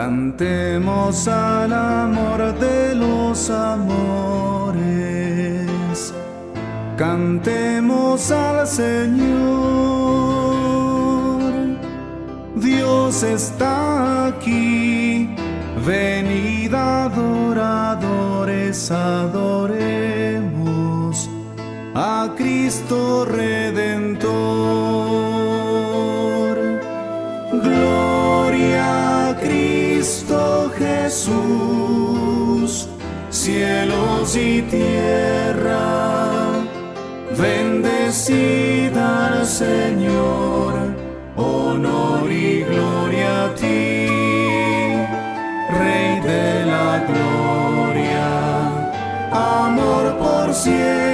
Cantemos al amor de los amores. Cantemos al Señor. Dios está aquí. Venid adoradores, adoremos a Cristo Redentor. Jesús, cielos y tierra, bendecida al Señor, honor y gloria a ti, Rey de la gloria, amor por siempre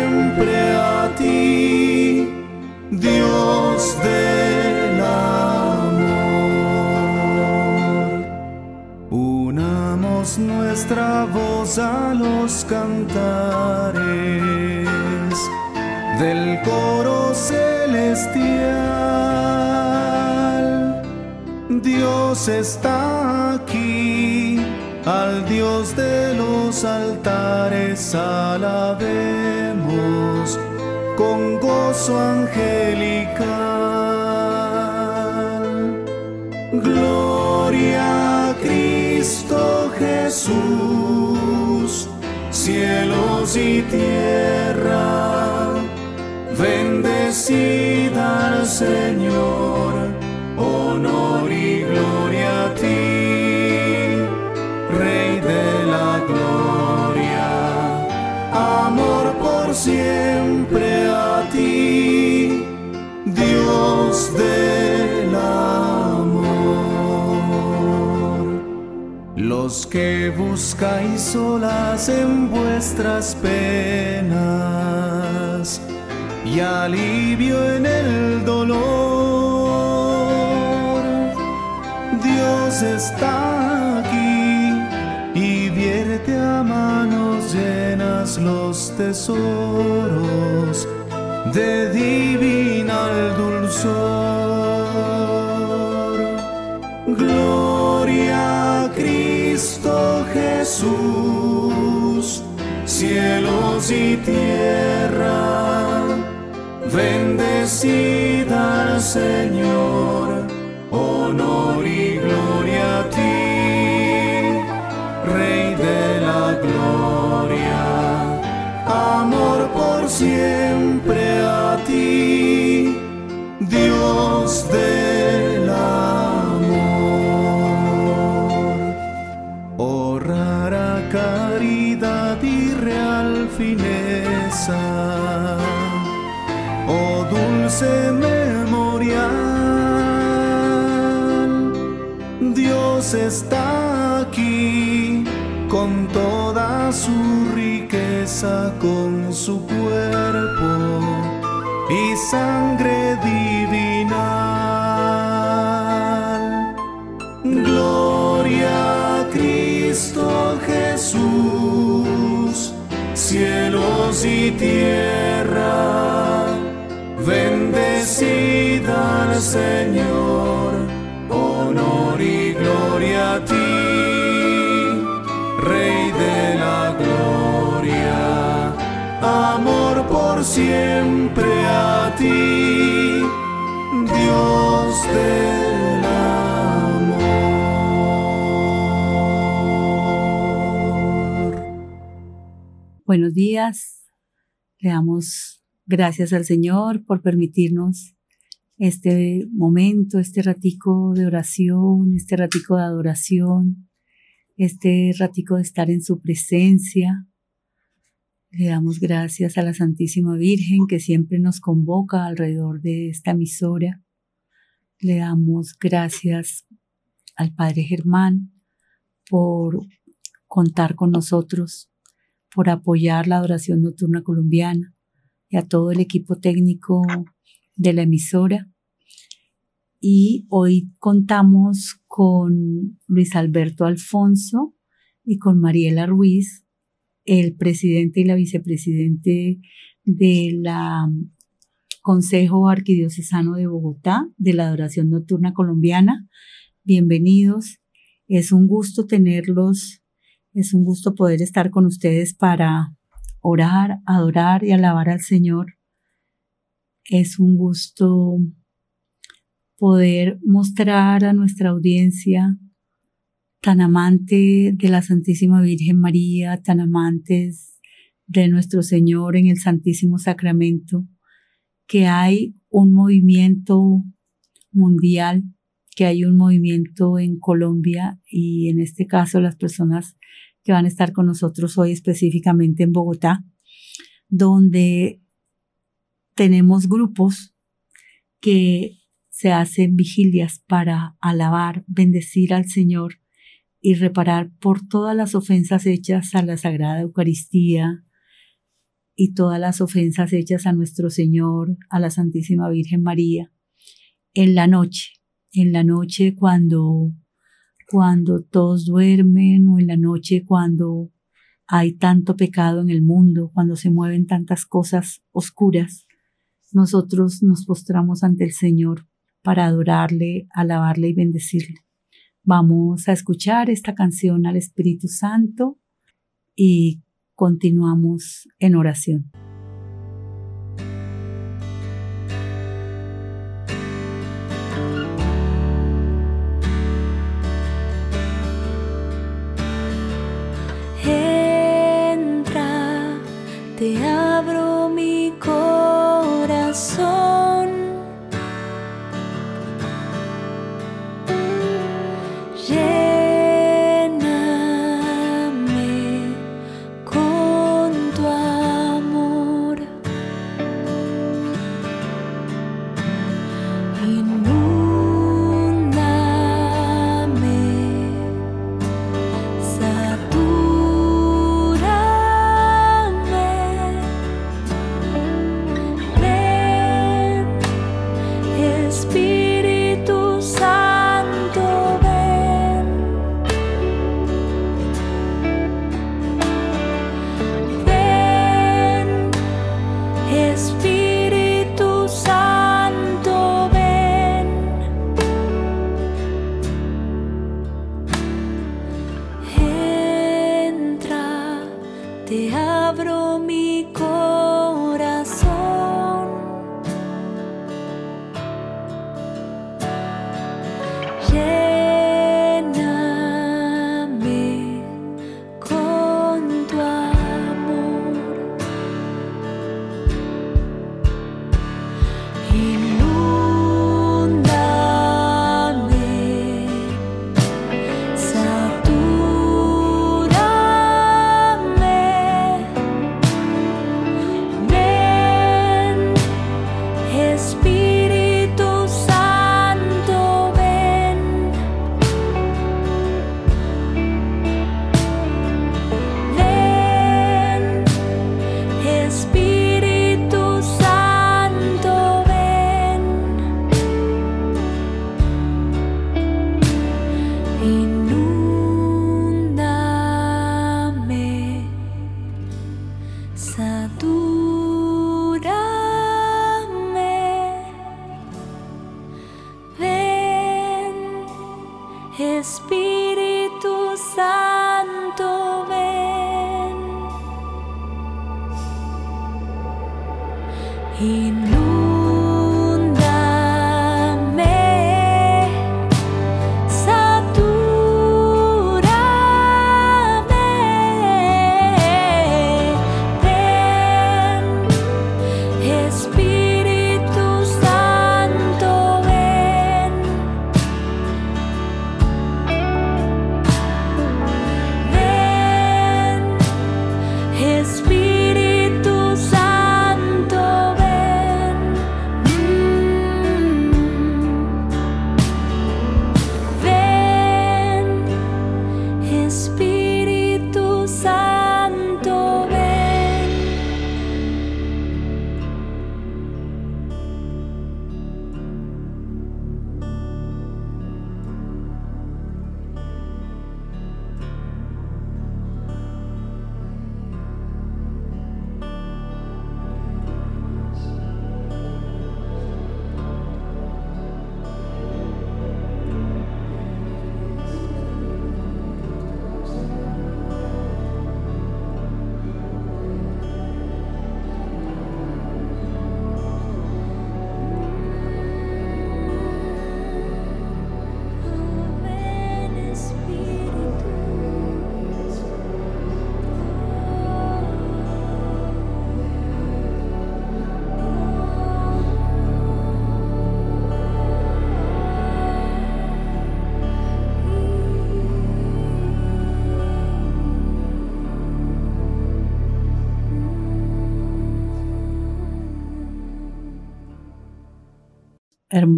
a los cantares del coro celestial. Dios está aquí, al Dios de los altares alabemos con gozo angelical. Gloria a Cristo Jesús, cielos y tierra, bendecida al Señor, que buscáis solas en vuestras penas y alivio en el dolor, Dios está aquí y vierte a manos llenas los tesoros de divinal dulzor. Jesús, cielos y tierra, bendecida al Señor, honor y gloria a ti, Rey de la gloria, amor por siempre con toda su riqueza, con su cuerpo y sangre divinal. Gloria a Cristo Jesús, cielos y tierra, bendecida al Señor, siempre a ti, Dios del amor. Buenos días. Le damos gracias al Señor por permitirnos este momento, este ratico de oración, este ratico de adoración, este ratico de estar en su presencia. Le damos gracias a la Santísima Virgen que siempre nos convoca alrededor de esta emisora. Le damos gracias al Padre Germán por contar con nosotros, por apoyar la adoración nocturna colombiana y a todo el equipo técnico de la emisora. Y hoy contamos con Luis Alberto Alfonso y con Mariela Ruiz, el presidente y la vicepresidente de la Consejo Arquidiocesano de Bogotá de la Adoración Nocturna Colombiana. Bienvenidos Es un gusto tenerlos, es un gusto poder estar con ustedes para orar, adorar y alabar al Señor. Es un gusto poder mostrar a nuestra audiencia tan amante de la Santísima Virgen María, tan amantes de nuestro Señor en el Santísimo Sacramento, que hay un movimiento mundial, que hay un movimiento en Colombia y en este caso las personas que van a estar con nosotros hoy específicamente en Bogotá, donde tenemos grupos que se hacen vigilias para alabar, bendecir al Señor y reparar por todas las ofensas hechas a la Sagrada Eucaristía y todas las ofensas hechas a nuestro Señor, a la Santísima Virgen María, en la noche, en la noche cuando cuando todos duermen o en la noche cuando hay tanto pecado en el mundo, cuando se mueven tantas cosas oscuras, nosotros nos postramos ante el Señor para adorarle, alabarle y bendecirle. Vamos a escuchar esta canción al Espíritu Santo y continuamos en oración.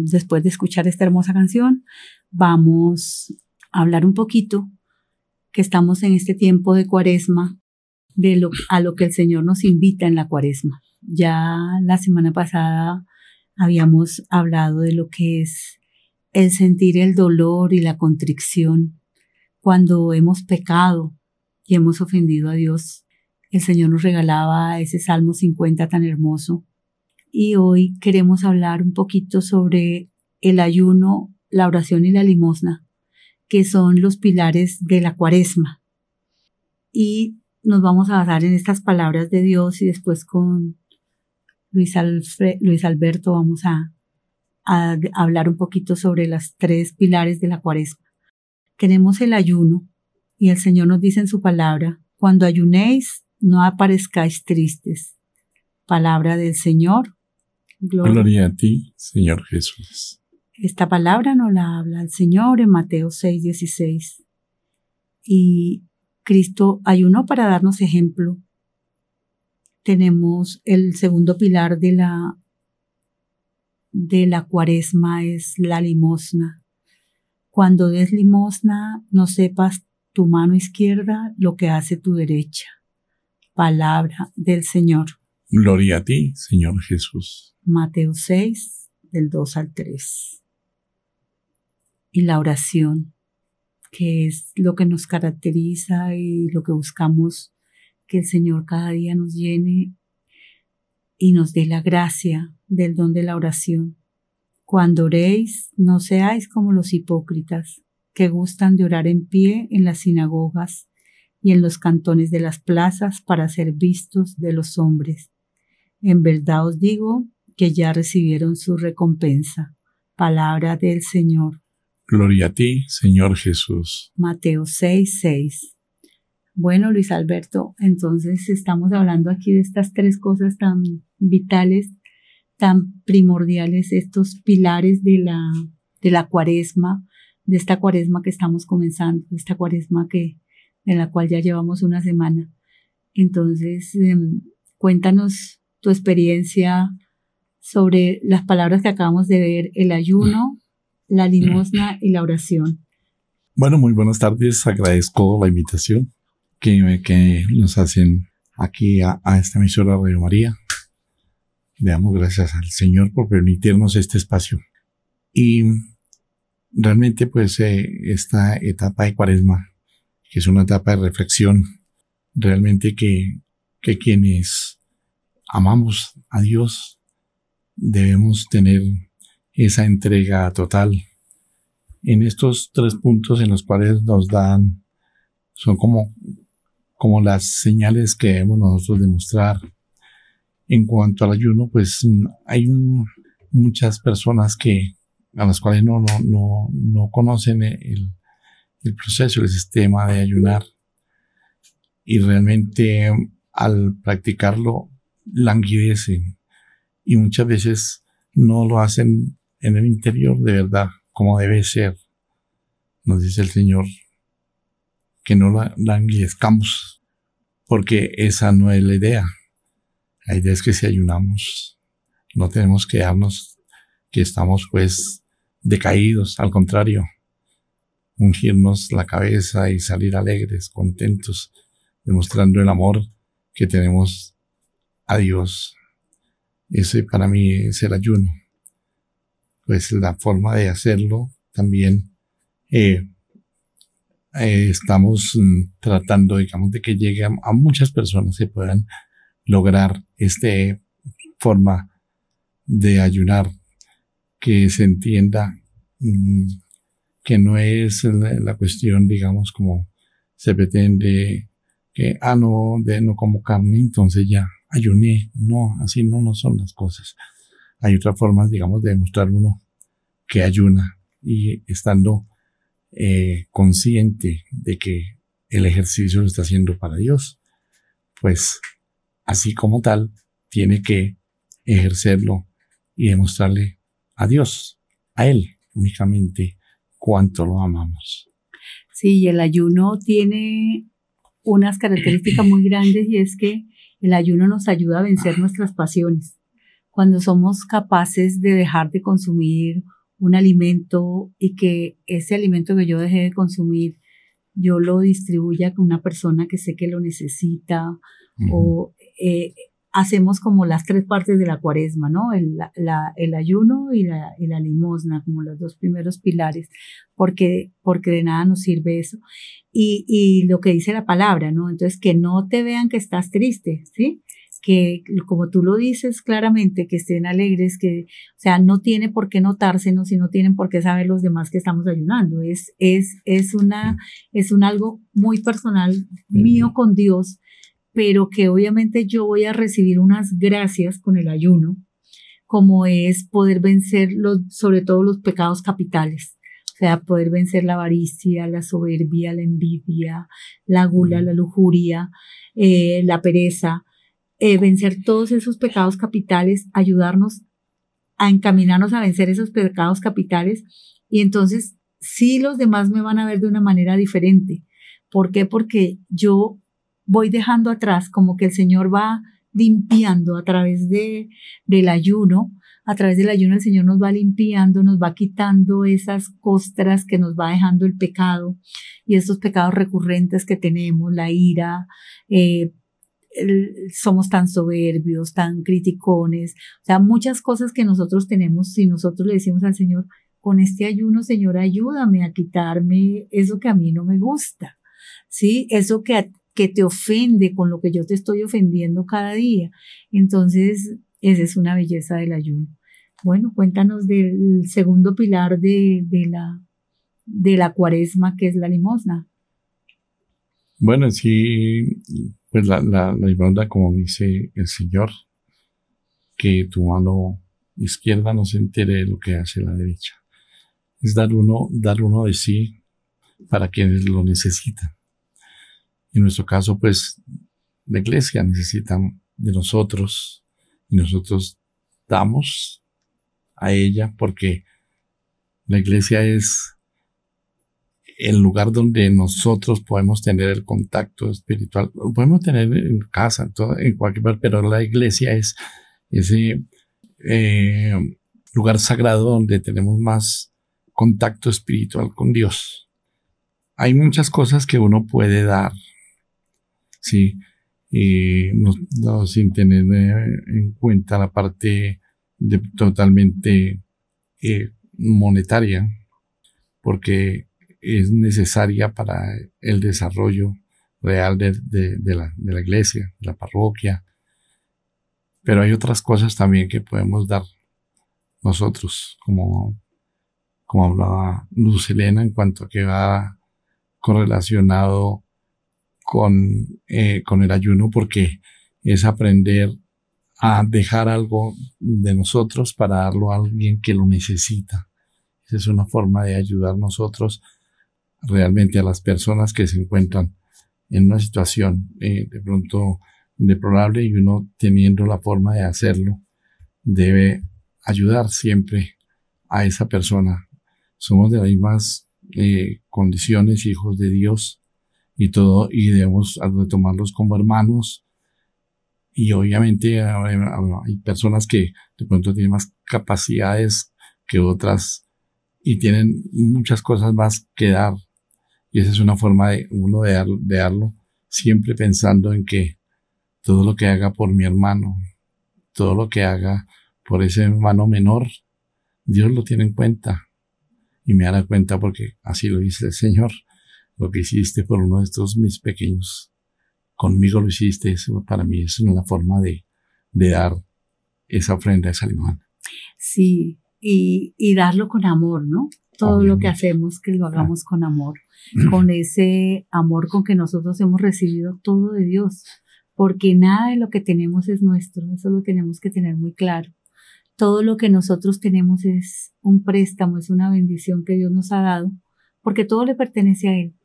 Después de escuchar esta hermosa canción, vamos a hablar un poquito que estamos en este tiempo de cuaresma, de lo, a lo que el Señor nos invita en la cuaresma. Ya la semana pasada habíamos hablado de lo que es el sentir el dolor y la contrición cuando hemos pecado y hemos ofendido a Dios. El Señor nos regalaba ese Salmo 50 tan hermoso. Y hoy queremos hablar un poquito sobre el ayuno, la oración y la limosna, que son los pilares de la cuaresma. Y nos vamos a basar en estas palabras de Dios y después con Luis, Alberto vamos a, a hablar un poquito sobre las tres pilares de la cuaresma. Tenemos el ayuno y el Señor nos dice en su palabra, cuando ayunéis, no aparezcáis tristes. Palabra del Señor. Gloria, a ti, Señor Jesús. Esta palabra nos la habla el Señor en Mateo 6, 16. Y Cristo ayunó para darnos ejemplo. Tenemos el segundo pilar de la, de la cuaresma es la limosna. Cuando des limosna, no sepas tu mano izquierda lo que hace tu derecha. Palabra del Señor. Gloria a ti, Señor Jesús. Mateo 6, del 2 al 3. Y la oración que es lo que nos caracteriza y lo que buscamos que el Señor cada día nos llene y nos dé la gracia del don de la oración. Cuando oréis, no seáis como los hipócritas, que gustan de orar en pie en las sinagogas y en los cantones de las plazas para ser vistos de los hombres. En verdad os digo que ya recibieron su recompensa. Palabra del Señor. Gloria a ti, Señor Jesús. Mateo 6, 6. Bueno, Luis Alberto, entonces estamos hablando aquí de estas tres cosas tan vitales, tan primordiales, estos pilares de la, de la cuaresma, de esta cuaresma que estamos comenzando, de esta cuaresma que, en la cual ya llevamos una semana. Entonces, em, cuéntanos tu experiencia sobre las palabras que acabamos de ver, el ayuno, la limosna y la oración. Bueno, muy buenas tardes. Agradezco la invitación que, que nos hacen aquí a, esta emisora Radio María. Le damos gracias al Señor por permitirnos este espacio. Y realmente, pues, eh, esta etapa de cuaresma, que es una etapa de reflexión, realmente que, que quienes amamos a Dios debemos tener esa entrega total. En estos tres puntos en los cuales nos dan, son como, como las señales que debemos nosotros demostrar. En cuanto al ayuno, pues hay muchas personas que, a las cuales no, no, no, no conocen el, el proceso, el sistema de ayunar. Y realmente al practicarlo languidecen y muchas veces no lo hacen en el interior de verdad, como debe ser. Nos dice el Señor que no la languidezcamos, porque esa no es la idea. La idea es que si ayunamos, no tenemos que darnos que estamos pues decaídos, al contrario, ungirnos la cabeza y salir alegres, contentos, demostrando el amor que tenemos a Dios. Ese para mí es el ayuno pues la forma de hacerlo también eh, eh, estamos mm, tratando, digamos, de que llegue a, muchas personas que puedan lograr esta forma de ayunar, que se entienda mm, que no es la, cuestión, digamos, como se pretende que, ah, no, de no como carne, entonces ya ayuné. No, así no, no son las cosas hay otras formas, digamos, de demostrar uno que ayuna y estando eh, consciente de que el ejercicio lo está haciendo para Dios, pues así como tal, tiene que ejercerlo y demostrarle a Dios, a Él únicamente, cuánto lo amamos. Sí, el ayuno tiene unas características muy grandes y es que el ayuno nos ayuda a vencer nuestras pasiones cuando somos capaces de dejar de consumir un alimento y que ese alimento que yo dejé de consumir, yo lo distribuya con una persona que sé que lo necesita o eh, hacemos como las tres partes de la cuaresma, ¿no? El, la, el ayuno y la, y la, limosna, como los dos primeros pilares, porque, porque de nada nos sirve eso. Y, y lo que dice la palabra, ¿no? Entonces, que no te vean que estás triste, ¿sí? que como tú lo dices claramente, que estén alegres, que, o sea, no tiene por qué notársenos y no tienen por qué saber los demás que estamos ayunando. Es, es, es una, es un algo muy personal mío con Dios, pero que obviamente yo voy a recibir unas gracias con el ayuno, como es poder vencer los, sobre todo los pecados capitales. O sea, poder vencer la avaricia, la soberbia, la envidia, la gula, la lujuria, eh, la pereza, eh, vencer todos esos pecados capitales, ayudarnos a encaminarnos a vencer esos pecados capitales y entonces sí los demás me van a ver de una manera diferente. ¿Por qué? Porque yo voy dejando atrás, como que el Señor va limpiando a través de, del ayuno, a través del ayuno el Señor nos va limpiando, nos va quitando esas costras que nos va dejando el pecado y esos pecados recurrentes que tenemos, la ira, eh, somos tan soberbios, tan criticones, o sea, muchas cosas que nosotros tenemos si nosotros le decimos al Señor, con este ayuno, Señor, ayúdame a quitarme eso que a mí no me gusta, ¿sí? Eso que, que te ofende con lo que yo te estoy ofendiendo cada día. Entonces, esa es una belleza del ayuno. Bueno, cuéntanos del segundo pilar de, de la, de la cuaresma, que es la limosna. Bueno, sí, pues la, la, como dice el Señor, que tu mano izquierda no se entere de lo que hace la derecha. Es dar uno, dar uno de sí para quienes lo necesitan. En nuestro caso, pues, la iglesia necesita de nosotros y nosotros damos a ella porque la iglesia es el lugar donde nosotros podemos tener el contacto espiritual, lo podemos tener en casa, en, todo, en cualquier lugar, pero la iglesia es ese eh, lugar sagrado donde tenemos más contacto espiritual con Dios. Hay muchas cosas que uno puede dar, sí, y sin tener en cuenta la parte de, totalmente eh, monetaria, porque es necesaria para el desarrollo real de, la, de, la, iglesia, de la parroquia. Pero hay otras cosas también que podemos dar nosotros, como, como hablaba Luz Elena en cuanto a que va correlacionado con, eh, con el ayuno, porque es aprender a dejar algo de nosotros para darlo a alguien que lo necesita. Esa es una forma de ayudar nosotros realmente a las personas que se encuentran en una situación eh, de pronto deplorable y uno teniendo la forma de hacerlo debe ayudar siempre a esa persona. Somos de las mismas eh, condiciones, hijos de Dios y todo, y debemos tomarlos como hermanos. Y obviamente hay personas que de pronto tienen más capacidades que otras y tienen muchas cosas más que dar y esa es una forma de uno de, darlo, siempre pensando en que todo lo que haga por mi hermano, todo lo que haga por ese hermano menor, Dios lo tiene en cuenta. Y me dará cuenta porque así lo dice el Señor. Lo que hiciste por uno de estos mis pequeños, conmigo lo hiciste. Eso para mí es una forma de, de dar esa ofrenda, esa limón. Sí, y, y darlo con amor, ¿no? Todo lo que hacemos, que lo hagamos con amor con ese amor con que nosotros hemos recibido todo de Dios, porque nada de lo que tenemos es nuestro, eso lo tenemos que tener muy claro. Todo lo que nosotros tenemos es un préstamo, es una bendición que Dios nos ha dado, porque todo le pertenece a Él.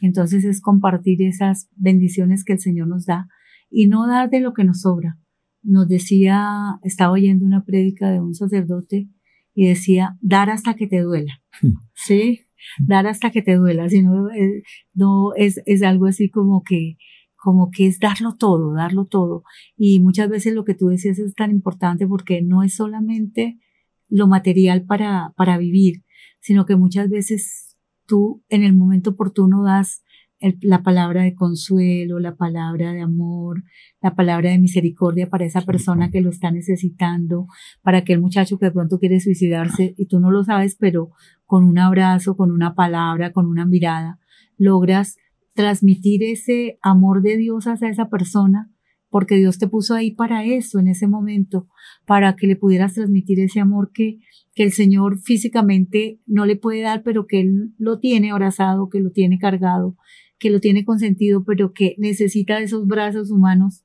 Entonces es compartir esas bendiciones que el Señor nos da y no dar de lo que nos sobra. Nos decía, estaba oyendo una prédica de un sacerdote y decía, dar hasta que te duela. Hmm. ¿Sí? dar hasta que te duela, sino eh, no es, es algo así como que, como que es darlo todo, darlo todo. Y muchas veces lo que tú decías es tan importante porque no es solamente lo material para, para vivir, sino que muchas veces tú en el momento oportuno das la palabra de consuelo, la palabra de amor, la palabra de misericordia para esa persona que lo está necesitando, para aquel muchacho que de pronto quiere suicidarse y tú no lo sabes, pero con un abrazo, con una palabra, con una mirada, logras transmitir ese amor de Dios hacia esa persona, porque Dios te puso ahí para eso en ese momento, para que le pudieras transmitir ese amor que, que el Señor físicamente no le puede dar, pero que Él lo tiene abrazado, que lo tiene cargado, que lo tiene consentido, pero que necesita de esos brazos humanos,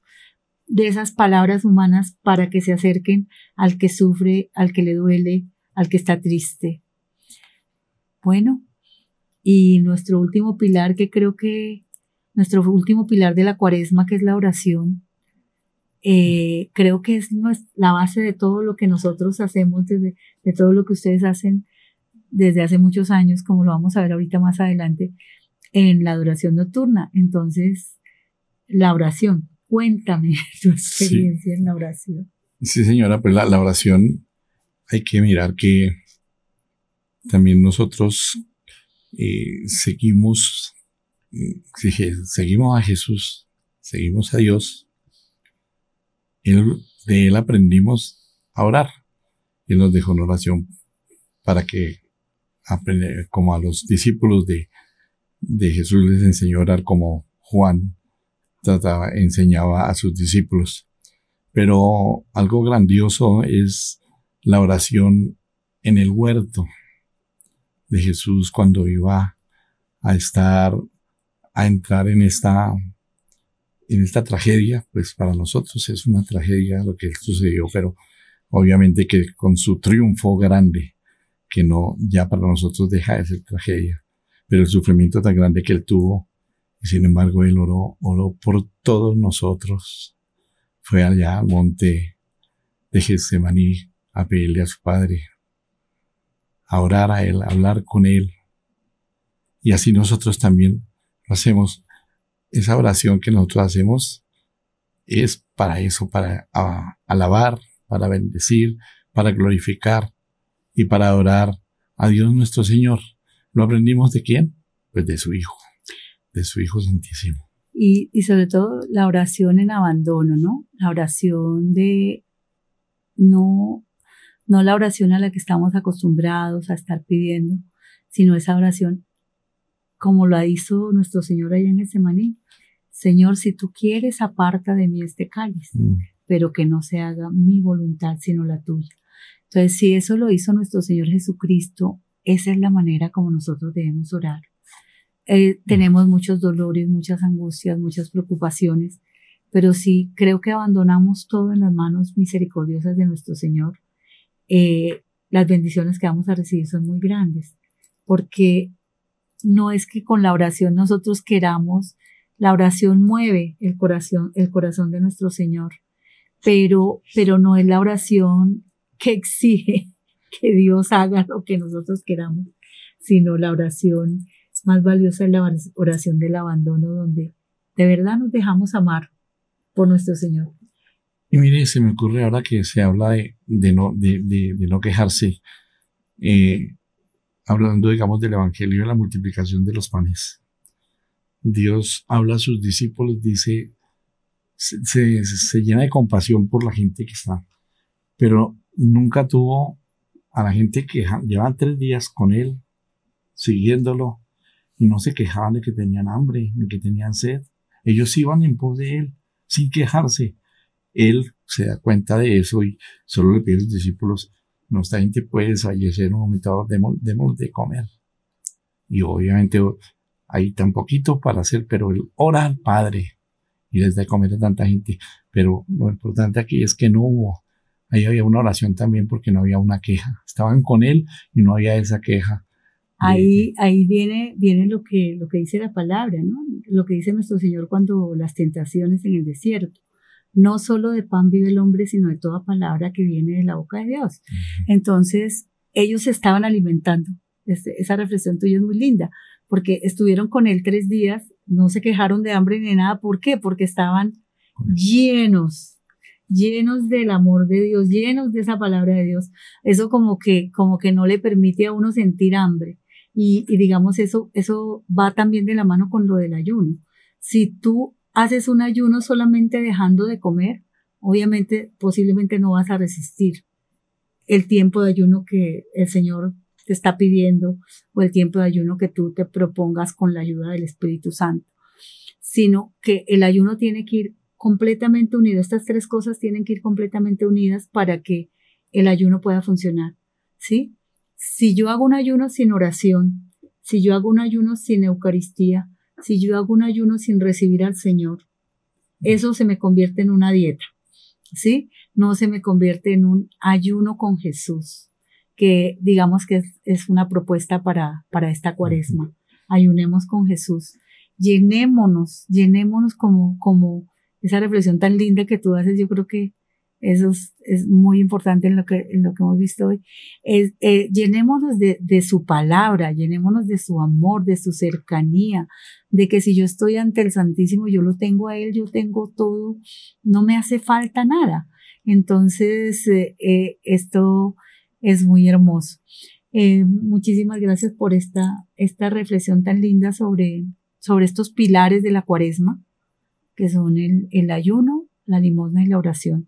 de esas palabras humanas para que se acerquen al que sufre, al que le duele, al que está triste. Bueno, y nuestro último pilar, que creo que nuestro último pilar de la cuaresma, que es la oración, eh, creo que es la base de todo lo que nosotros hacemos, desde, de todo lo que ustedes hacen desde hace muchos años, como lo vamos a ver ahorita más adelante, en la adoración nocturna. Entonces, la oración, cuéntame tu experiencia en la oración. Sí, señora, pues la, la oración hay que mirar que también nosotros eh, seguimos, seguimos a Jesús, seguimos a Dios. De Él aprendimos a orar. Él nos dejó una oración para que, como a los discípulos de, de Jesús les enseñó a orar como Juan trataba, enseñaba a sus discípulos. Pero algo grandioso es la oración en el huerto de Jesús cuando iba a estar, a entrar en esta, en esta tragedia, pues para nosotros es una tragedia lo que sucedió, pero obviamente que con su triunfo grande, que no, ya para nosotros deja de ser tragedia, pero el sufrimiento tan grande que él tuvo, y sin embargo él oró, oró por todos nosotros, fue allá al monte de Getsemaní a pedirle a su padre, a orar a Él, a hablar con Él. Y así nosotros también hacemos. Esa oración que nosotros hacemos es para eso, para alabar, para bendecir, para glorificar y para adorar a Dios nuestro Señor. ¿Lo aprendimos de quién? Pues de su Hijo, de su Hijo Santísimo. Y, y sobre todo la oración en abandono, ¿no? La oración de no no la oración a la que estamos acostumbrados a estar pidiendo, sino esa oración como lo hizo nuestro Señor allá en Getsemaní. Señor, si tú quieres, aparta de mí este cáliz, mm. pero que no se haga mi voluntad, sino la tuya. Entonces, si eso lo hizo nuestro Señor Jesucristo, esa es la manera como nosotros debemos orar. Eh, tenemos muchos dolores, muchas angustias, muchas preocupaciones, pero si creo que abandonamos todo en las manos misericordiosas de nuestro Señor, eh, las bendiciones que vamos a recibir son muy grandes, porque no es que con la oración nosotros queramos, la oración mueve el corazón, el corazón de nuestro Señor, pero, pero no es la oración que exige que Dios haga lo que nosotros queramos, sino la oración más valiosa la oración del abandono, donde de verdad nos dejamos amar por nuestro Señor. Y mire, se me ocurre ahora que se habla de, de, no, de, no quejarse, eh, hablando, digamos, del Evangelio y la multiplicación de los panes. Dios habla a sus discípulos, dice, se, se, se, llena de compasión por la gente que está, pero nunca tuvo a la gente que llevan tres días con él, siguiéndolo, y no se quejaban de que tenían hambre, ni que tenían sed. Ellos iban en pos de él, sin quejarse él se da cuenta de eso y solo le pide a sus discípulos, nuestra gente puede fallecer un momento, demos, demos de comer. Y obviamente hay tan poquito para hacer, pero él ora al Padre y les da de comer a tanta gente. Pero lo importante aquí es que no hubo, ahí había una oración también porque no había una queja. Estaban con él y no había esa queja. Ahí, ahí viene, viene lo que, lo que dice la palabra, ¿no? Lo que dice nuestro Señor cuando las tentaciones en el desierto no solo de pan vive el hombre, sino de toda palabra que viene de la boca de Dios. Entonces, ellos se estaban alimentando. Este, esa reflexión tuya es muy linda, porque estuvieron con él tres días no se quejaron de hambre ni nada. ¿Por qué? Porque estaban llenos, llenos del amor de Dios, llenos de esa palabra de Dios. Eso como que, como que no le permite a uno sentir hambre. Y, y digamos, eso, eso va también de la mano con lo del ayuno. Si tú haces un ayuno solamente dejando de comer, obviamente posiblemente no vas a resistir el tiempo de ayuno que el Señor te está pidiendo o el tiempo de ayuno que tú te propongas con la ayuda del Espíritu Santo, sino que el ayuno tiene que ir completamente unido. Estas tres cosas tienen que ir completamente unidas para que el ayuno pueda funcionar. ¿Sí? Si yo hago un ayuno sin oración, si yo hago un ayuno sin Eucaristía, si yo hago un ayuno sin recibir al Señor, eso se me convierte en una dieta. ¿Sí? No se me convierte en un ayuno con Jesús que digamos que es, una propuesta para, para esta cuaresma. Ayunemos con Jesús. Llenémonos, llenémonos como, como esa reflexión tan linda que tú haces. Yo creo que eso es, muy importante en lo que, en lo que hemos visto hoy. Es, eh, llenémonos de, de su palabra, llenémonos de su amor, de su cercanía, de que si yo estoy ante el Santísimo, yo lo tengo a Él, yo tengo todo, no me hace falta nada. Entonces, eh, eh, esto es muy hermoso. Muchísimas gracias por esta, esta reflexión tan linda sobre, sobre estos pilares de la cuaresma, que son el, el ayuno, la limosna y la oración.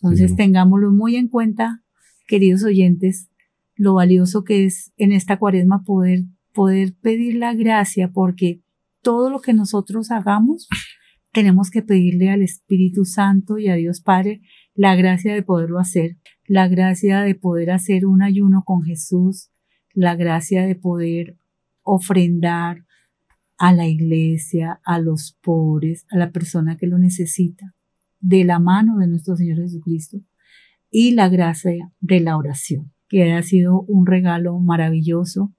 Entonces, tengámoslo muy en cuenta, queridos oyentes, lo valioso que es en esta cuaresma poder, poder pedir la gracia, porque todo lo que nosotros hagamos, tenemos que pedirle al Espíritu Santo y a Dios Padre la gracia de poderlo hacer la gracia de poder hacer un ayuno con Jesús, la gracia de poder ofrendar a la iglesia, a los pobres, a la persona que lo necesita, de la mano de nuestro Señor Jesucristo, y la gracia de la oración, que ha sido un regalo maravilloso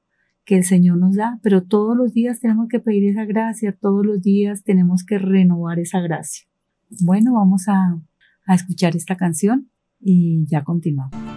que el Señor nos da, pero todos los días tenemos que pedir esa gracia, todos los días tenemos que renovar esa gracia. Bueno, vamos a, a escuchar esta canción y ya continuamos.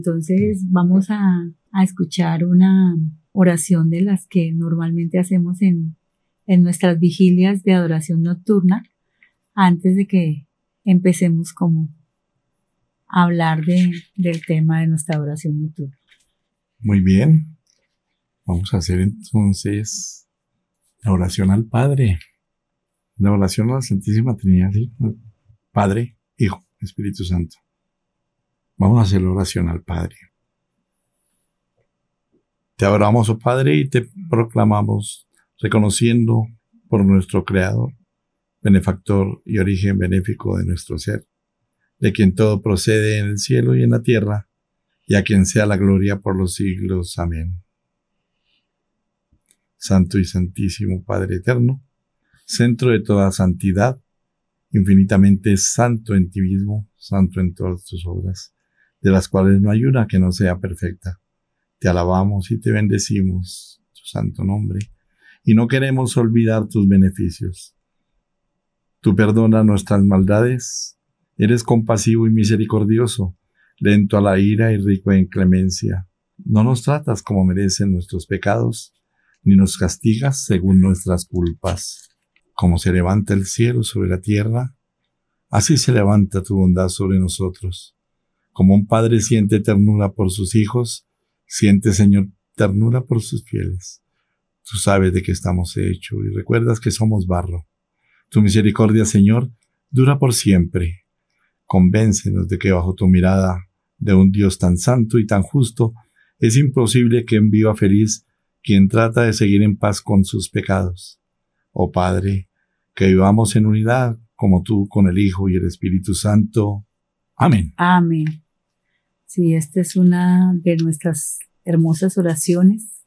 Entonces vamos a, escuchar una oración de las que normalmente hacemos en, en nuestras vigilias de adoración nocturna antes de que empecemos como a hablar de, del tema de nuestra adoración nocturna. Muy bien. Vamos a hacer entonces la oración al Padre. La oración a la Santísima Trinidad, Padre, Hijo, Espíritu Santo. Vamos a hacer la oración al Padre. Te adoramos, oh Padre, y te proclamamos, reconociendo por nuestro Creador, benefactor y origen benéfico de nuestro ser, de quien todo procede en el cielo y en la tierra, y a quien sea la gloria por los siglos. Amén. Santo y Santísimo Padre Eterno, centro de toda santidad, infinitamente santo en ti mismo, santo en todas tus obras, de las cuales no hay una que no sea perfecta. Te alabamos y te bendecimos, tu santo nombre, y no queremos olvidar tus beneficios. Tú perdonas nuestras maldades, eres compasivo y misericordioso, lento a la ira y rico en clemencia. No nos tratas como merecen nuestros pecados, ni nos castigas según nuestras culpas. Como se levanta el cielo sobre la tierra, así se levanta tu bondad sobre nosotros. Como un padre siente ternura por sus hijos, siente, Señor, ternura por sus fieles. Tú sabes de qué estamos hechos y recuerdas que somos barro. Tu misericordia, Señor, dura por siempre. Convéncenos de que bajo tu mirada de un Dios tan santo y tan justo, es imposible que viva feliz quien trata de seguir en paz con sus pecados. Oh Padre, que vivamos en unidad como tú con el Hijo y el Espíritu Santo. Amén. Amén. Sí, esta es una de nuestras hermosas oraciones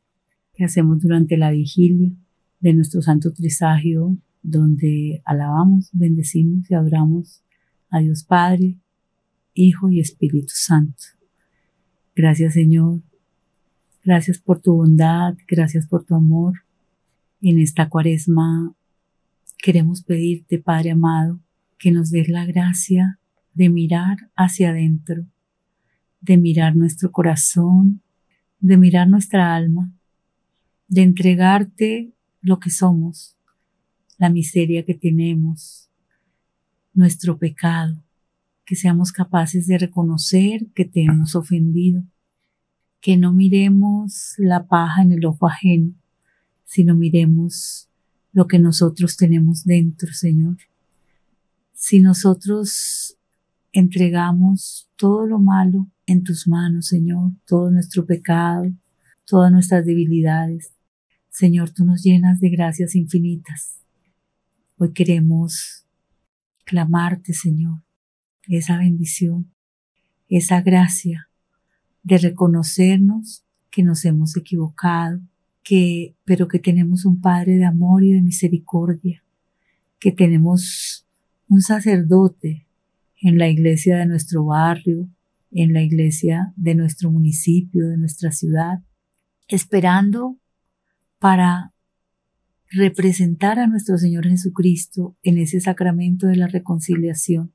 que hacemos durante la vigilia de nuestro Santo Trisagio, donde alabamos, bendecimos y adoramos a Dios Padre, Hijo y Espíritu Santo. Gracias Señor. Gracias por tu bondad, gracias por tu amor. En esta cuaresma queremos pedirte, Padre amado, que nos des la gracia de mirar hacia adentro, de mirar nuestro corazón, de mirar nuestra alma, de entregarte lo que somos, la miseria que tenemos, nuestro pecado, que seamos capaces de reconocer que te hemos ofendido, que no miremos la paja en el ojo ajeno, sino miremos lo que nosotros tenemos dentro, Señor. Si nosotros entregamos todo lo malo en tus manos, Señor, todo nuestro pecado, todas nuestras debilidades, Señor, tú nos llenas de gracias infinitas. Hoy queremos clamarte, Señor, esa bendición, esa gracia de reconocernos que nos hemos equivocado, que, pero que tenemos un Padre de amor y de misericordia, que tenemos un sacerdote en la iglesia de nuestro barrio, en la iglesia de nuestro municipio, de nuestra ciudad, esperando para representar a nuestro Señor Jesucristo en ese sacramento de la reconciliación.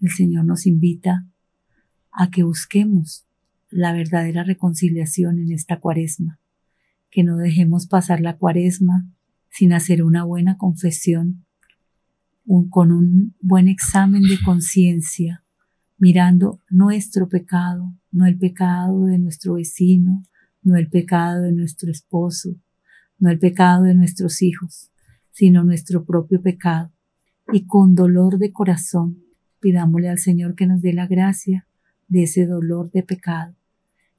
El Señor nos invita a que busquemos la verdadera reconciliación en esta cuaresma, que no dejemos pasar la cuaresma sin hacer una buena confesión, con un buen examen de conciencia, mirando nuestro pecado, no el pecado de nuestro vecino, no el pecado de nuestro esposo, no el pecado de nuestros hijos, sino nuestro propio pecado. Y con dolor de corazón pidámosle al Señor que nos dé la gracia de ese dolor de pecado,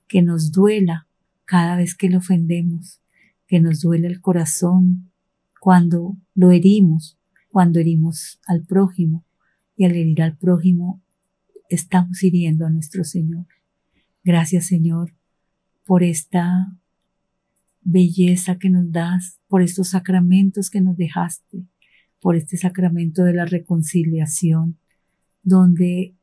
que nos duela cada vez que le ofendemos, que nos duele el corazón cuando lo herimos, cuando herimos al prójimo, y al herir al prójimo estamos hiriendo a nuestro Señor. Gracias Señor por esta belleza que nos das, por estos sacramentos que nos dejaste, por este sacramento de la reconciliación, donde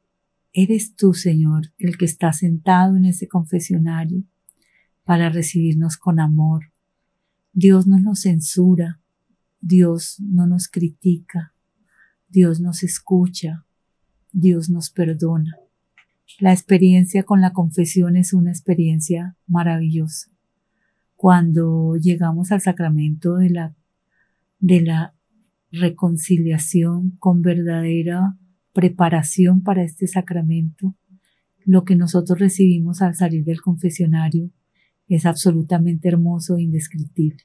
eres tú, Señor, el que está sentado en ese confesionario para recibirnos con amor. Dios no nos censura, Dios no nos critica, Dios nos escucha, Dios nos perdona. La experiencia con la confesión es una experiencia maravillosa. Cuando llegamos al sacramento de la, de la reconciliación con verdadera preparación para este sacramento, lo que nosotros recibimos al salir del confesionario es absolutamente hermoso e indescriptible.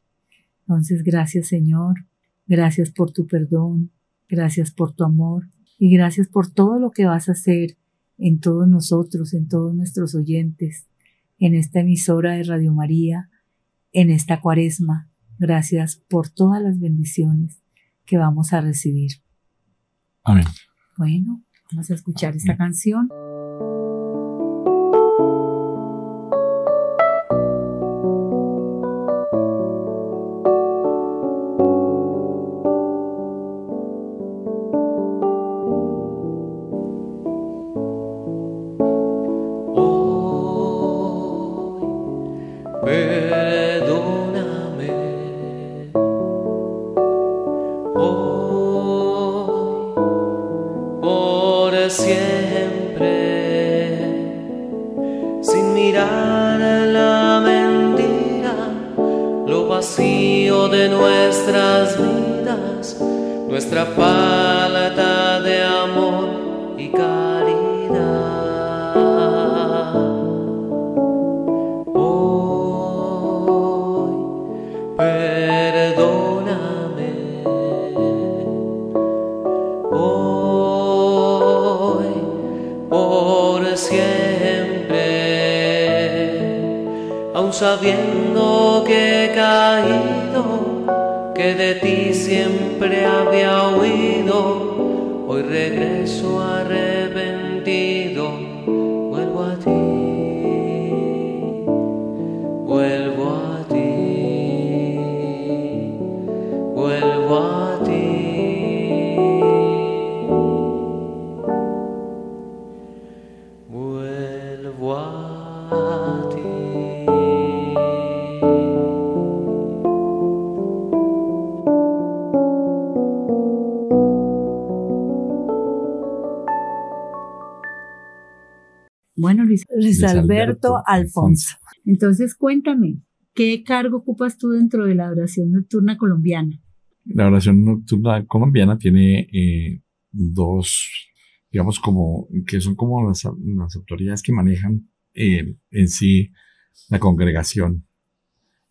Entonces, gracias Señor, gracias por tu perdón, gracias por tu amor y gracias por todo lo que vas a hacer en todos nosotros, en todos nuestros oyentes, en esta emisora de Radio María, en esta cuaresma. Gracias por todas las bendiciones que vamos a recibir. Amén. Bueno, vamos a escuchar esta canción. Bueno, Luis, Luis Luis Alberto Alberto Alfonso. Entonces, cuéntame, ¿qué cargo ocupas tú dentro de la adoración nocturna colombiana? La oración nocturna colombiana tiene eh, dos, digamos, como que son como las, las autoridades que manejan eh, en sí la congregación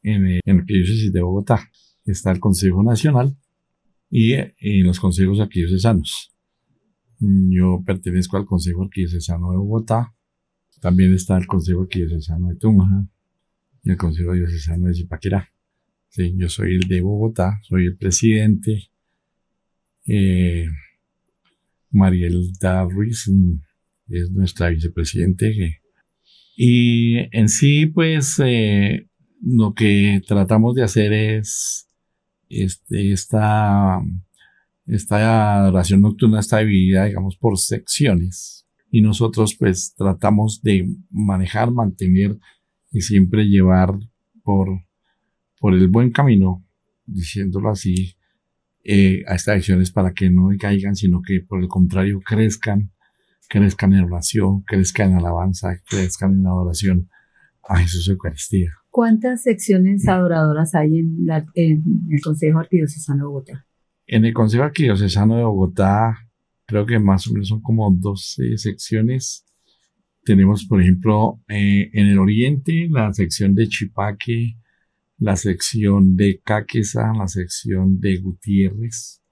en, eh, en la Arquidiócesis de Bogotá. Está el Consejo Nacional y eh, los consejos arquidiocesanos. Yo pertenezco al Consejo Arquidiocesano de Bogotá. También está el Consejo Arquidiocesano de Tunja y el Consejo Diocesano de Zipaquirá. Sí, yo soy el de Bogotá, soy el presidente. Eh, Marielda Ruiz mm, es nuestra vicepresidente. eh, Y en sí, pues, eh, lo que tratamos de hacer es, este, esta, esta adoración nocturna está dividida, digamos, por secciones. Y nosotros, pues, tratamos de manejar, mantener y siempre llevar por por el buen camino, diciéndolo así, eh, a estas acciones para que no caigan, sino que por el contrario crezcan, crezcan en oración, crezcan en alabanza, crezcan en adoración a Jesús Eucaristía. ¿Cuántas secciones adoradoras hay en, la- en el Consejo Arquidiocesano de Bogotá? En el Consejo Arquidiocesano de Bogotá, creo que más o menos son como 12 secciones. Tenemos, por ejemplo, eh, en el oriente la sección de Chipaque, la sección de Caquesa, la sección de Gutiérrez,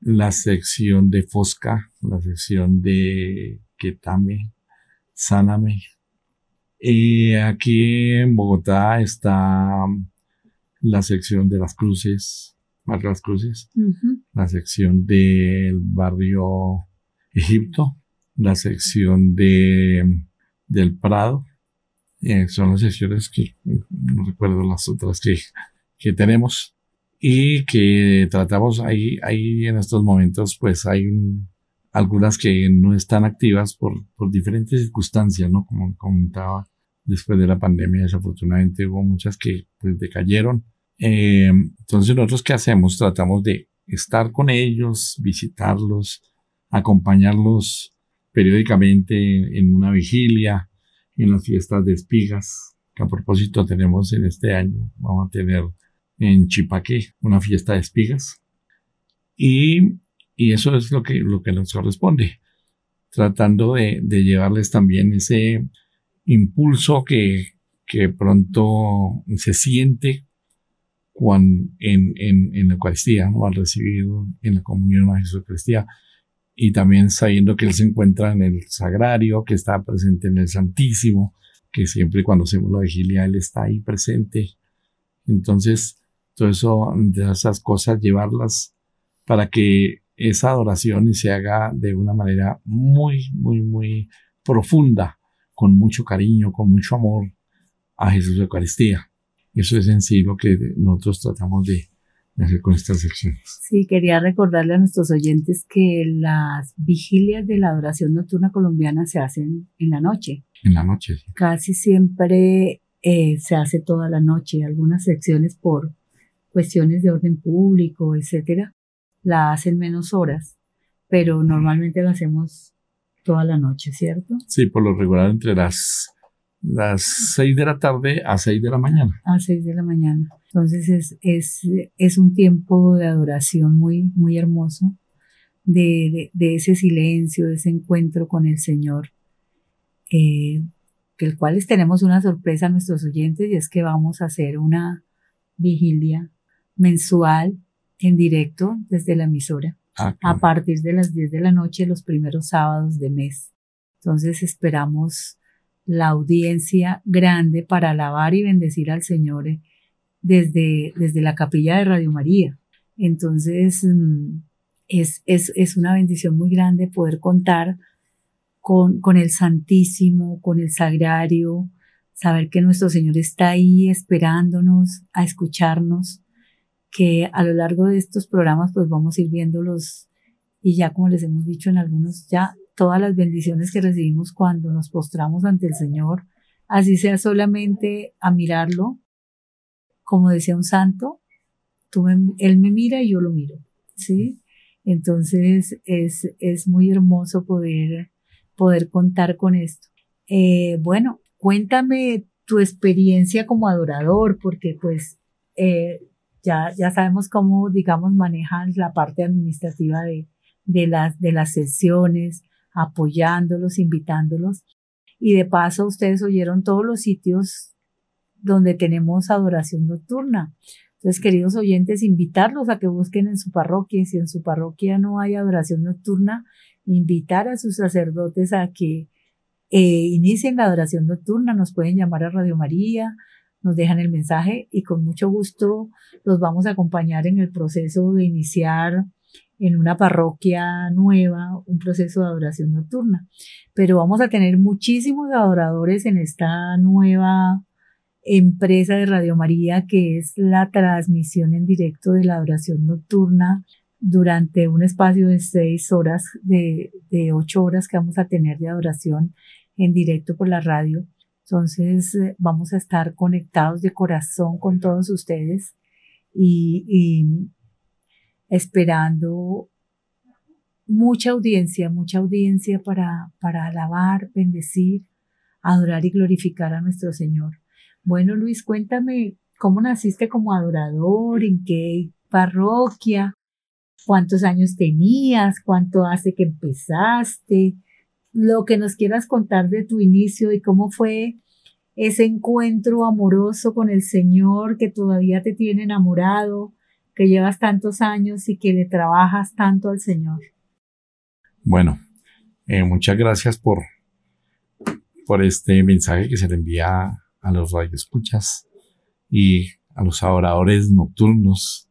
la sección de Fosca, la sección de Quetame, Sáname. Y aquí en Bogotá está la sección de las cruces, Las Cruces, la sección del barrio Egipto, la sección de, del Prado, eh, son las secciones que no recuerdo las otras que, que tenemos y que tratamos ahí, ahí en estos momentos pues hay un- algunas que no están activas por, por diferentes circunstancias, ¿no? Como comentaba, después de la pandemia desafortunadamente hubo muchas que pues decayeron. Eh, entonces nosotros qué hacemos? Tratamos de estar con ellos, visitarlos, acompañarlos periódicamente en una vigilia, en las fiestas de espigas, que a propósito tenemos en este año, vamos a tener en Chipaqué una fiesta de espigas. Y, y eso es lo que, lo que nos corresponde, tratando de, de llevarles también ese impulso que, que pronto se siente cuando en, en, en la Eucaristía, ¿no? al recibir en la comunión a Jesús Eucaristía, y también sabiendo que Él se encuentra en el sagrario, que está presente en el Santísimo, que siempre cuando hacemos la vigilia Él está ahí presente. Entonces, todo eso, de esas cosas, llevarlas para que esa adoración se haga de una manera muy, muy, muy profunda, con mucho cariño, con mucho amor a Jesús de Eucaristía. Eso es en sí lo que nosotros tratamos de, de hacer con estas secciones. Sí, quería recordarle a nuestros oyentes que las vigilias de la adoración nocturna colombiana se hacen en la noche. En la noche. sí. Casi siempre eh, se hace toda la noche. Algunas secciones por cuestiones de orden público, etcétera, la hacen menos horas. pero normalmente lo hacemos toda la noche, ¿cierto? Sí, por lo regular entre las, las 6 de la tarde a 6 de la mañana. A 6 de la mañana. Entonces es, es, es un tiempo de adoración muy, muy hermoso, de, de, de ese silencio, de ese encuentro con el Señor, eh, el cual les tenemos una sorpresa a nuestros oyentes y es que vamos a hacer una vigilia mensual en directo desde la emisora Ah, a partir de las 10 de la noche los primeros sábados de mes. Entonces esperamos la audiencia grande para alabar y bendecir al Señor eh, desde, desde la capilla de Radio María. Entonces mm, es, es, es una bendición muy grande poder contar con, con el Santísimo, con el Sagrario, saber que nuestro Señor está ahí esperándonos a escucharnos que a lo largo de estos programas pues vamos a ir viéndolos y ya como les hemos dicho en algunos, ya todas las bendiciones que recibimos cuando nos postramos ante el Señor, así sea solamente a mirarlo, como decía un santo, tú me- Él me mira y yo lo miro, ¿sí? Entonces es, es muy hermoso poder, poder contar con esto. Eh, bueno, cuéntame tu experiencia como adorador, porque pues eh, ya, ya sabemos cómo, digamos, manejan la parte administrativa de, de, las, de las sesiones, apoyándolos, invitándolos. Y de paso, ustedes oyeron todos los sitios donde tenemos adoración nocturna. Entonces, queridos oyentes, invitarlos a que busquen en su parroquia. Si en su parroquia no hay adoración nocturna, invitar a sus sacerdotes a que eh, inicien la adoración nocturna. Nos pueden llamar a Radio María, nos dejan el mensaje y con mucho gusto los vamos a acompañar en el proceso de iniciar en una parroquia nueva un proceso de adoración nocturna. Pero vamos a tener muchísimos adoradores en esta nueva empresa de Radio María que es la transmisión en directo de la adoración nocturna durante un espacio de seis horas, de, de ocho horas que vamos a tener de adoración en directo por la radio. Entonces eh, vamos a estar conectados de corazón con todos ustedes y, esperando mucha audiencia, mucha audiencia para, para alabar, bendecir, adorar y glorificar a nuestro Señor. Bueno, Luis, cuéntame cómo naciste como adorador, en qué parroquia, cuántos años tenías, cuánto hace que empezaste, lo que nos quieras contar de tu inicio y cómo fue ese encuentro amoroso con el Señor que todavía te tiene enamorado, que llevas tantos años y que le trabajas tanto al Señor. Bueno, eh, muchas gracias por, por este mensaje que se le envía a los radioescuchas y a los adoradores nocturnos,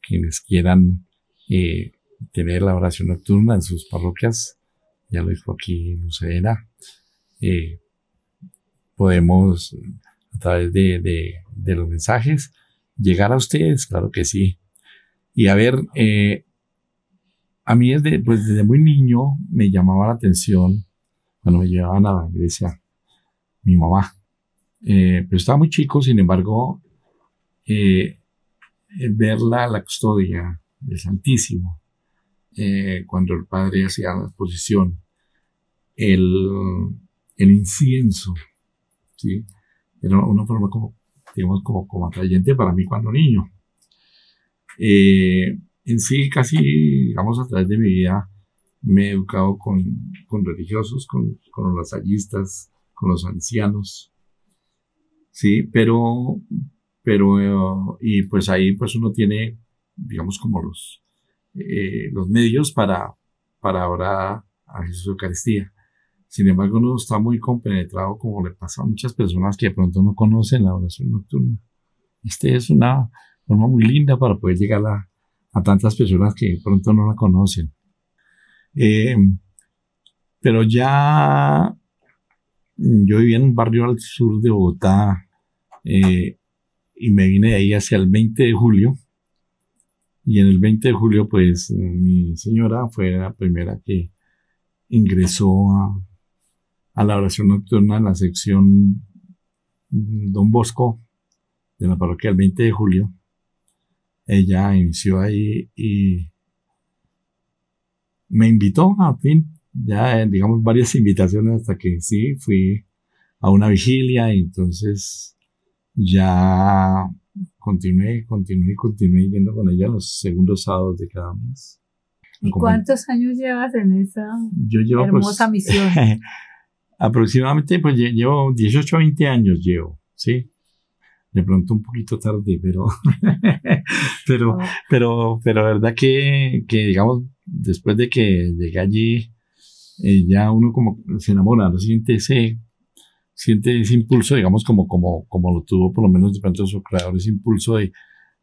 quienes quieran eh, tener la oración nocturna en sus parroquias. Ya lo dijo aquí Lucena. Eh, podemos, a través de, de, de, los mensajes, llegar a ustedes, claro que sí. Y a ver, eh, a mí desde, pues desde muy niño me llamaba la atención cuando me llevaban a la iglesia mi mamá. Eh, pero estaba muy chico, sin embargo, eh, ver la, la custodia del Santísimo, eh, cuando el Padre hacía la exposición, el, el incienso, ¿sí? Era una forma como, digamos, como, como atrayente para mí cuando niño. Eh, en sí, casi, digamos, a través de mi vida, me he educado con, con religiosos, con, con los lasallistas, con los ancianos, sí, pero, pero, uh, y pues ahí pues uno tiene, digamos, como los, eh, los medios para, para orar a Jesús Eucaristía. Sin embargo, no está muy compenetrado como le pasa a muchas personas que de pronto no conocen la oración nocturna. Este es una forma muy linda para poder llegar a, tantas personas que de pronto no la conocen. Eh, pero ya yo vivía en un barrio al sur de Bogotá eh, y me vine de ahí hacia el 20 de julio. Y en el 20 de julio, pues mi señora fue la primera que ingresó a, a la oración nocturna en la sección Don Bosco de la parroquia del 20 de julio. Ella inició ahí y, me invitó, a fin, ya eh, digamos varias invitaciones hasta que sí, fui a una vigilia y entonces ya continué, continué, continué yendo con ella los segundos sábados de cada mes. ¿Y cuántos años llevas en esa Yo llevo pues, hermosa misión? aproximadamente, pues lle- llevo 18 a 20 años llevo, ¿sí? De pronto un poquito tarde, pero, pero, Oh, pero, pero verdad que, que digamos, después de que llegué allí, eh, ya uno como se enamora, siente ese, siente ese impulso, digamos, como, como, como lo tuvo por lo menos de pronto su creador, ese impulso de,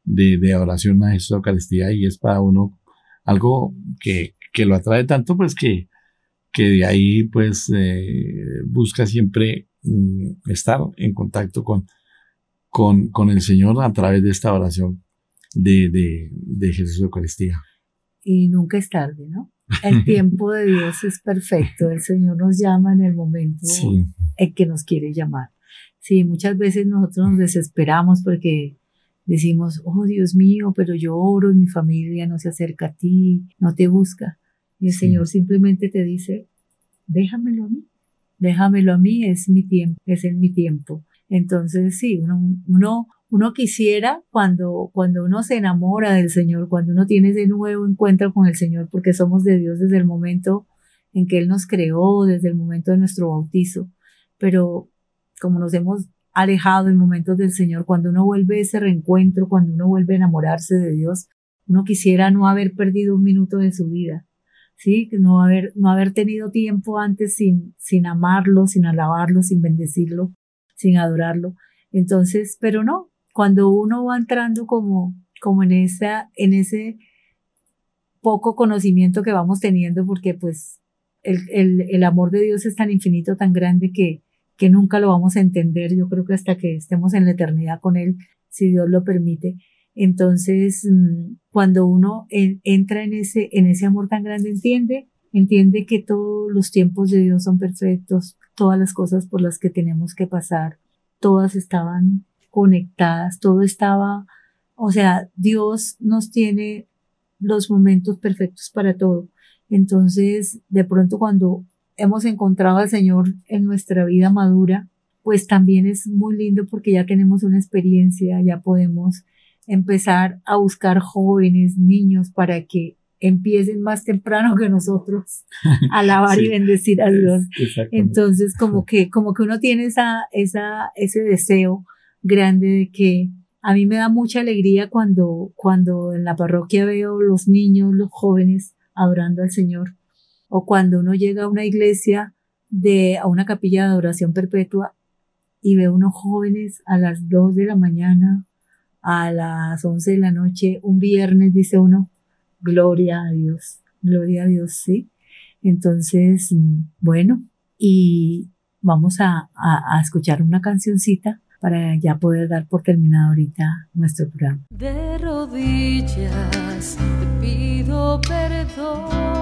de, de adoración a Jesús Eucaristía y es para uno algo que, que lo atrae tanto, pues que, que de ahí pues eh, busca siempre mm, estar en contacto con, con, con el Señor a través de esta oración de, de, de Jesús Eucaristía. y nunca es tarde, ¿no? El tiempo de Dios es perfecto. El Señor nos llama en el momento Sí, en que nos quiere llamar. Sí, muchas veces nosotros nos desesperamos porque decimos, oh Dios mío, pero yo oro y mi familia no se acerca a ti, no te busca. Y el Sí. Señor simplemente te dice, déjamelo a mí, déjamelo a mí, es mi tiempo, es en mi tiempo. Entonces, sí, uno, uno, uno quisiera cuando, cuando uno se enamora del Señor, cuando uno tiene ese nuevo encuentro con el Señor, porque somos de Dios desde el momento en que Él nos creó, desde el momento de nuestro bautizo. Pero como nos hemos alejado en momentos del Señor, cuando uno vuelve a ese reencuentro, cuando uno vuelve a enamorarse de Dios, uno quisiera no haber perdido un minuto de su vida, ¿sí? No haber, no haber tenido tiempo antes sin, sin amarlo, sin alabarlo, sin bendecirlo, sin adorarlo. Entonces, pero no, cuando uno va entrando como, como en esa, en ese poco conocimiento que vamos teniendo, porque pues el, el, el amor de Dios es tan infinito, tan grande que, que nunca lo vamos a entender, yo creo que hasta que estemos en la eternidad con Él, si Dios lo permite. Entonces, mm, cuando uno en- entra en ese, en ese amor tan grande, entiende, entiende que todos los tiempos de Dios son perfectos, todas las cosas por las que tenemos que pasar, todas estaban conectadas, todo estaba, o sea, Dios nos tiene los momentos perfectos para todo. Entonces, de pronto cuando hemos encontrado al Señor en nuestra vida madura, pues también es muy lindo porque ya tenemos una experiencia, ya podemos empezar a buscar jóvenes, niños, para que empiecen más temprano que nosotros a alabar y bendecir a Dios. Entonces, como que, como que uno tiene esa, esa, ese deseo grande de que a mí me da mucha alegría cuando, cuando en la parroquia veo los niños, los jóvenes adorando al Señor, o cuando uno llega a una iglesia de, a una capilla de adoración perpetua y ve unos jóvenes a las 2 de la mañana, a las 11 de la noche, un viernes, dice uno, gloria a Dios, gloria a Dios, sí. Entonces, mm, bueno, y vamos a, a, escuchar una cancioncita para ya poder dar por terminado ahorita nuestro programa. De rodillas te pido perdón.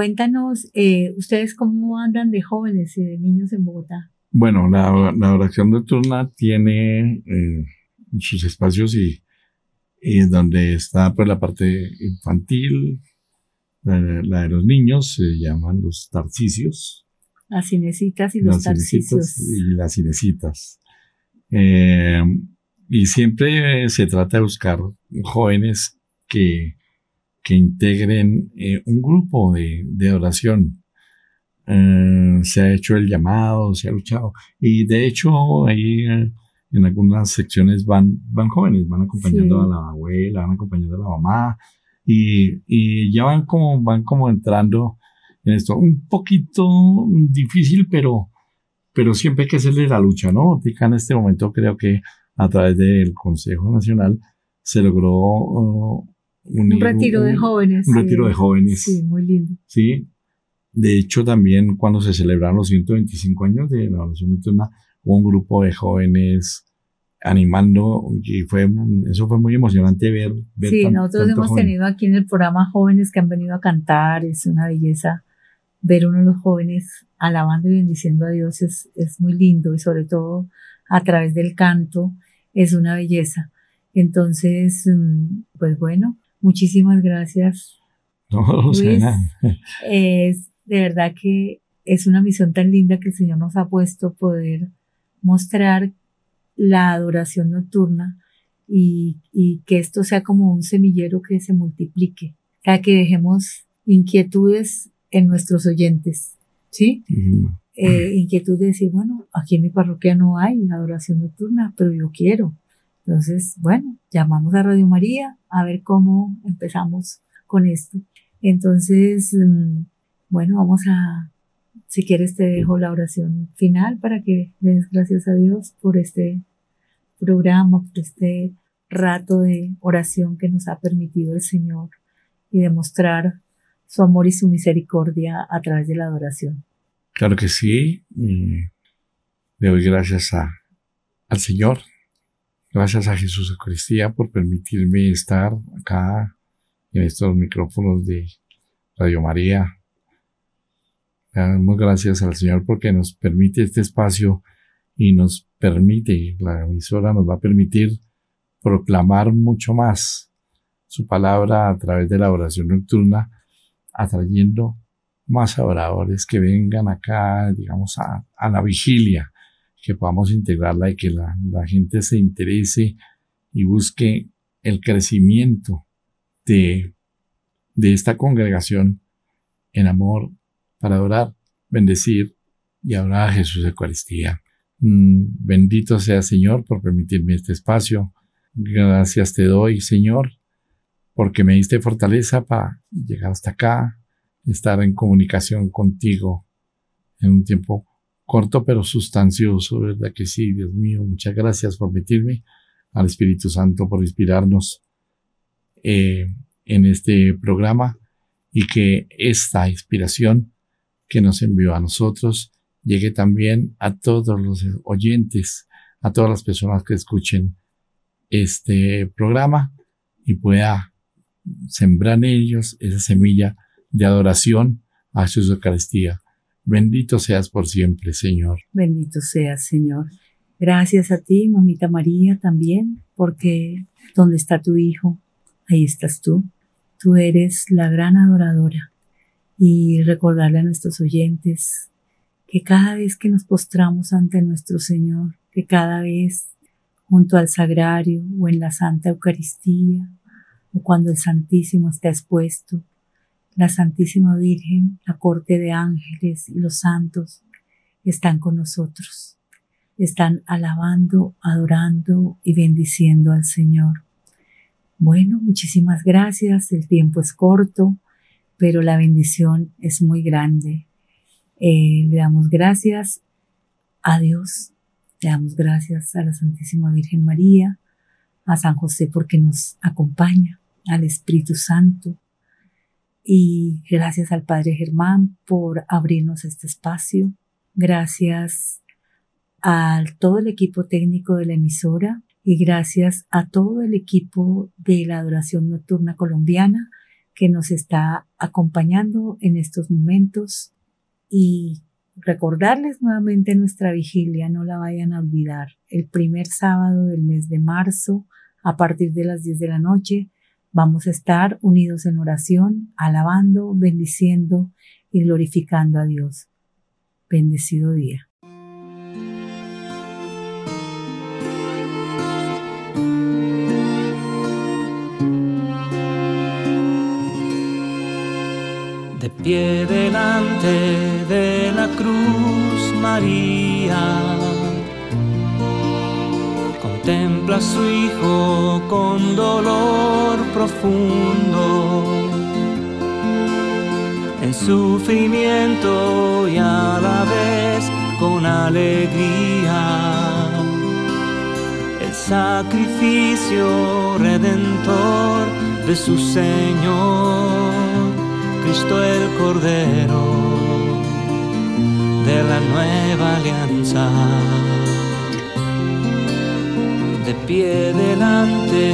Cuéntanos, eh, ¿ustedes cómo andan de jóvenes y de niños en Bogotá? Bueno, la, la oración nocturna tiene eh, sus espacios y, y donde está pues la parte infantil, la, la de los niños, se llaman los tarcicios, Las cinecitas y los tarcicios. y las cinecitas. Eh, y siempre se trata de buscar jóvenes que, que integren eh, un grupo de, de oración. Eh, se ha hecho el llamado, se ha luchado. Y de hecho, ahí eh, en algunas secciones van, van jóvenes, van acompañando Sí. a la abuela, van acompañando a la mamá. Y, y ya van como, van como entrando en esto. Un poquito difícil, pero, pero siempre hay que hacerle la lucha, ¿no? En este momento creo que a través del Consejo Nacional se logró uh, Un retiro de jóvenes. un sí. retiro de jóvenes. Sí, muy lindo. Sí. De hecho, también cuando se celebraron los 125 años de la oración nocturna, hubo un grupo de jóvenes animando y fue, eso fue muy emocionante ver. ver Sí, tan- nosotros hemos joven. tenido aquí en el programa jóvenes que han venido a cantar, es una belleza ver uno de los jóvenes alabando y bendiciendo a Dios, es, es muy lindo y sobre todo a través del canto es una belleza. Entonces, mm, pues bueno, muchísimas gracias. No, Luis. nada. Es de verdad que es una misión tan linda que el Señor nos ha puesto poder mostrar la adoración nocturna y, y que esto sea como un semillero que se multiplique, o sea, que dejemos inquietudes en nuestros oyentes, ¿sí? Mm, Eh, inquietud de decir, bueno, aquí en mi parroquia no hay adoración nocturna, pero yo quiero. Entonces, bueno, llamamos a Radio María a ver cómo empezamos con esto. Entonces, mm, bueno, vamos a, si quieres te dejo la oración final para que des gracias a Dios por este programa, por este rato de oración que nos ha permitido el Señor y demostrar su amor y su misericordia a través de la adoración. Claro que sí. le doy gracias a, al Señor. Gracias a Jesús Eucaristía por permitirme estar acá en estos micrófonos de Radio María. Damos gracias al Señor porque nos permite este espacio y nos permite, la emisora nos va a permitir proclamar mucho más su palabra a través de la oración nocturna, atrayendo más adoradores que vengan acá, digamos, a la vigilia, que podamos integrarla y que la, la gente se interese y busque el crecimiento de, de esta congregación en amor para adorar, bendecir y adorar a Jesús de Eucaristía. Mm, bendito sea Señor por permitirme este espacio. Gracias te doy, Señor, porque me diste fortaleza para llegar hasta acá, estar en comunicación contigo en un tiempo corto pero sustancioso, ¿verdad que sí, Dios mío? Muchas gracias por permitirme, al Espíritu Santo por inspirarnos eh, en este programa y que esta inspiración que nos envió a nosotros llegue también a todos los oyentes, a todas las personas que escuchen este programa y pueda sembrar en ellos esa semilla de adoración a su Eucaristía. Bendito seas por siempre, Señor. Bendito seas, Señor. Gracias a ti, mamita María, también, porque donde está tu Hijo, ahí estás tú. Tú eres la gran adoradora. Y recordarle a nuestros oyentes que cada vez que nos postramos ante nuestro Señor, que cada vez junto al sagrario o en la Santa Eucaristía o cuando el Santísimo está expuesto, la Santísima Virgen, la corte de ángeles y los santos están con nosotros. Están alabando, adorando y bendiciendo al Señor. Bueno, muchísimas gracias. El tiempo es corto, pero la bendición es muy grande. Eh, le damos gracias a Dios, le damos gracias a la Santísima Virgen María, a San José porque nos acompaña, al Espíritu Santo, y gracias al Padre Germán por abrirnos este espacio. Gracias a todo el equipo técnico de la emisora y gracias a todo el equipo de la adoración nocturna colombiana que nos está acompañando en estos momentos y recordarles nuevamente nuestra vigilia, no la vayan a olvidar, el primer sábado del mes de marzo a partir de las 10 de la noche Vamos a estar unidos en oración, alabando, bendiciendo y glorificando a Dios. Bendecido día. De pie delante de la cruz, María a su hijo con dolor profundo, en sufrimiento y a la vez con alegría. El sacrificio redentor de su Señor, Cristo el Cordero de la nueva alianza de pie delante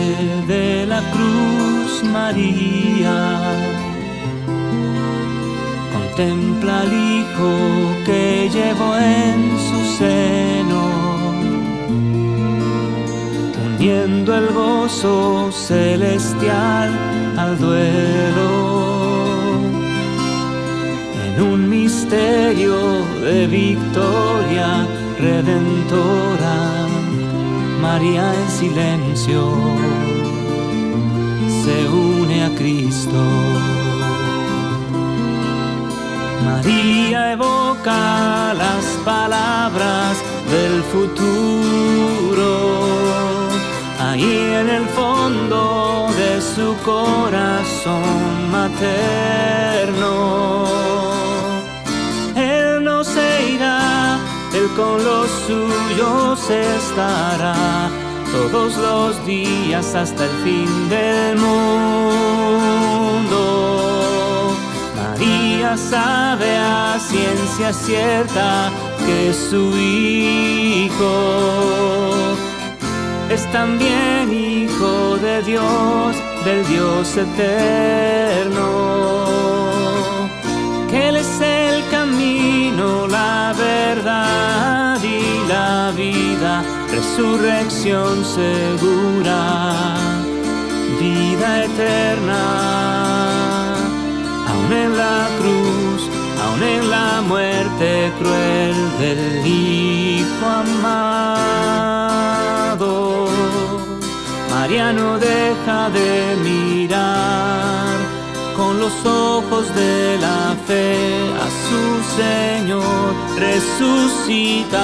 de la cruz María. Contempla al Hijo que llevó en su seno, uniendo el gozo celestial al duelo. En un misterio de victoria redentora María en silencio se une a Cristo. María evoca las palabras del futuro, ahí en el fondo de su corazón materno suyos estará todos los días hasta el fin del mundo. María sabe a ciencia cierta que su hijo es también hijo de Dios, del Dios eterno camino, la verdad y la vida, resurrección segura, vida eterna, aún en la cruz, aún en la muerte cruel del Hijo amado. María no deja de mirar con los ojos de la fe a su Señor resucitado.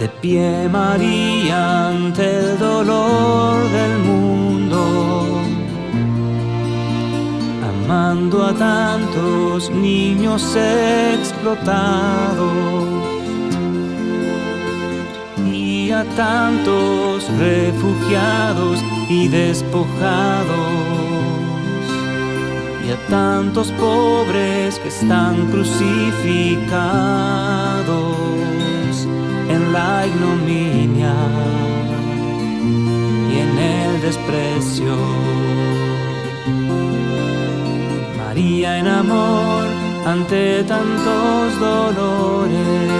De pie María ante el dolor del mundo amando a tantos niños explotados y a tantos refugiados y despojados y a tantos pobres que están crucificados en la ignominia y en el desprecio En amor ante tantos dolores.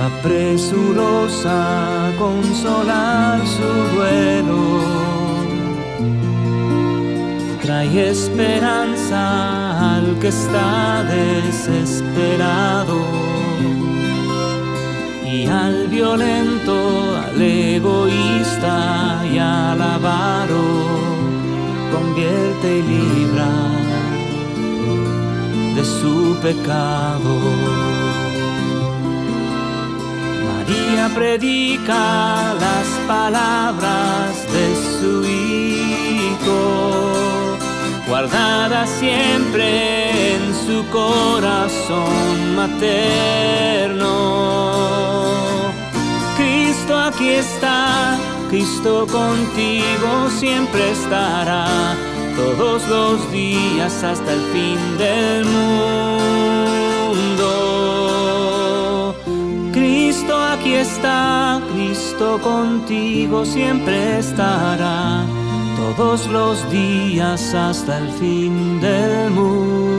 Va apresurosa a consolar su duelo. Trae esperanza al que está desesperado y al violento, al egoísta y al avaro convierte y libra de su pecado. María predica las palabras de su Hijo, guardadas siempre en su corazón materno. Cristo aquí está, Cristo contigo siempre estará, todos los días hasta el fin del mundo. Cristo aquí está, Cristo contigo siempre estará, todos los días hasta el fin del mundo.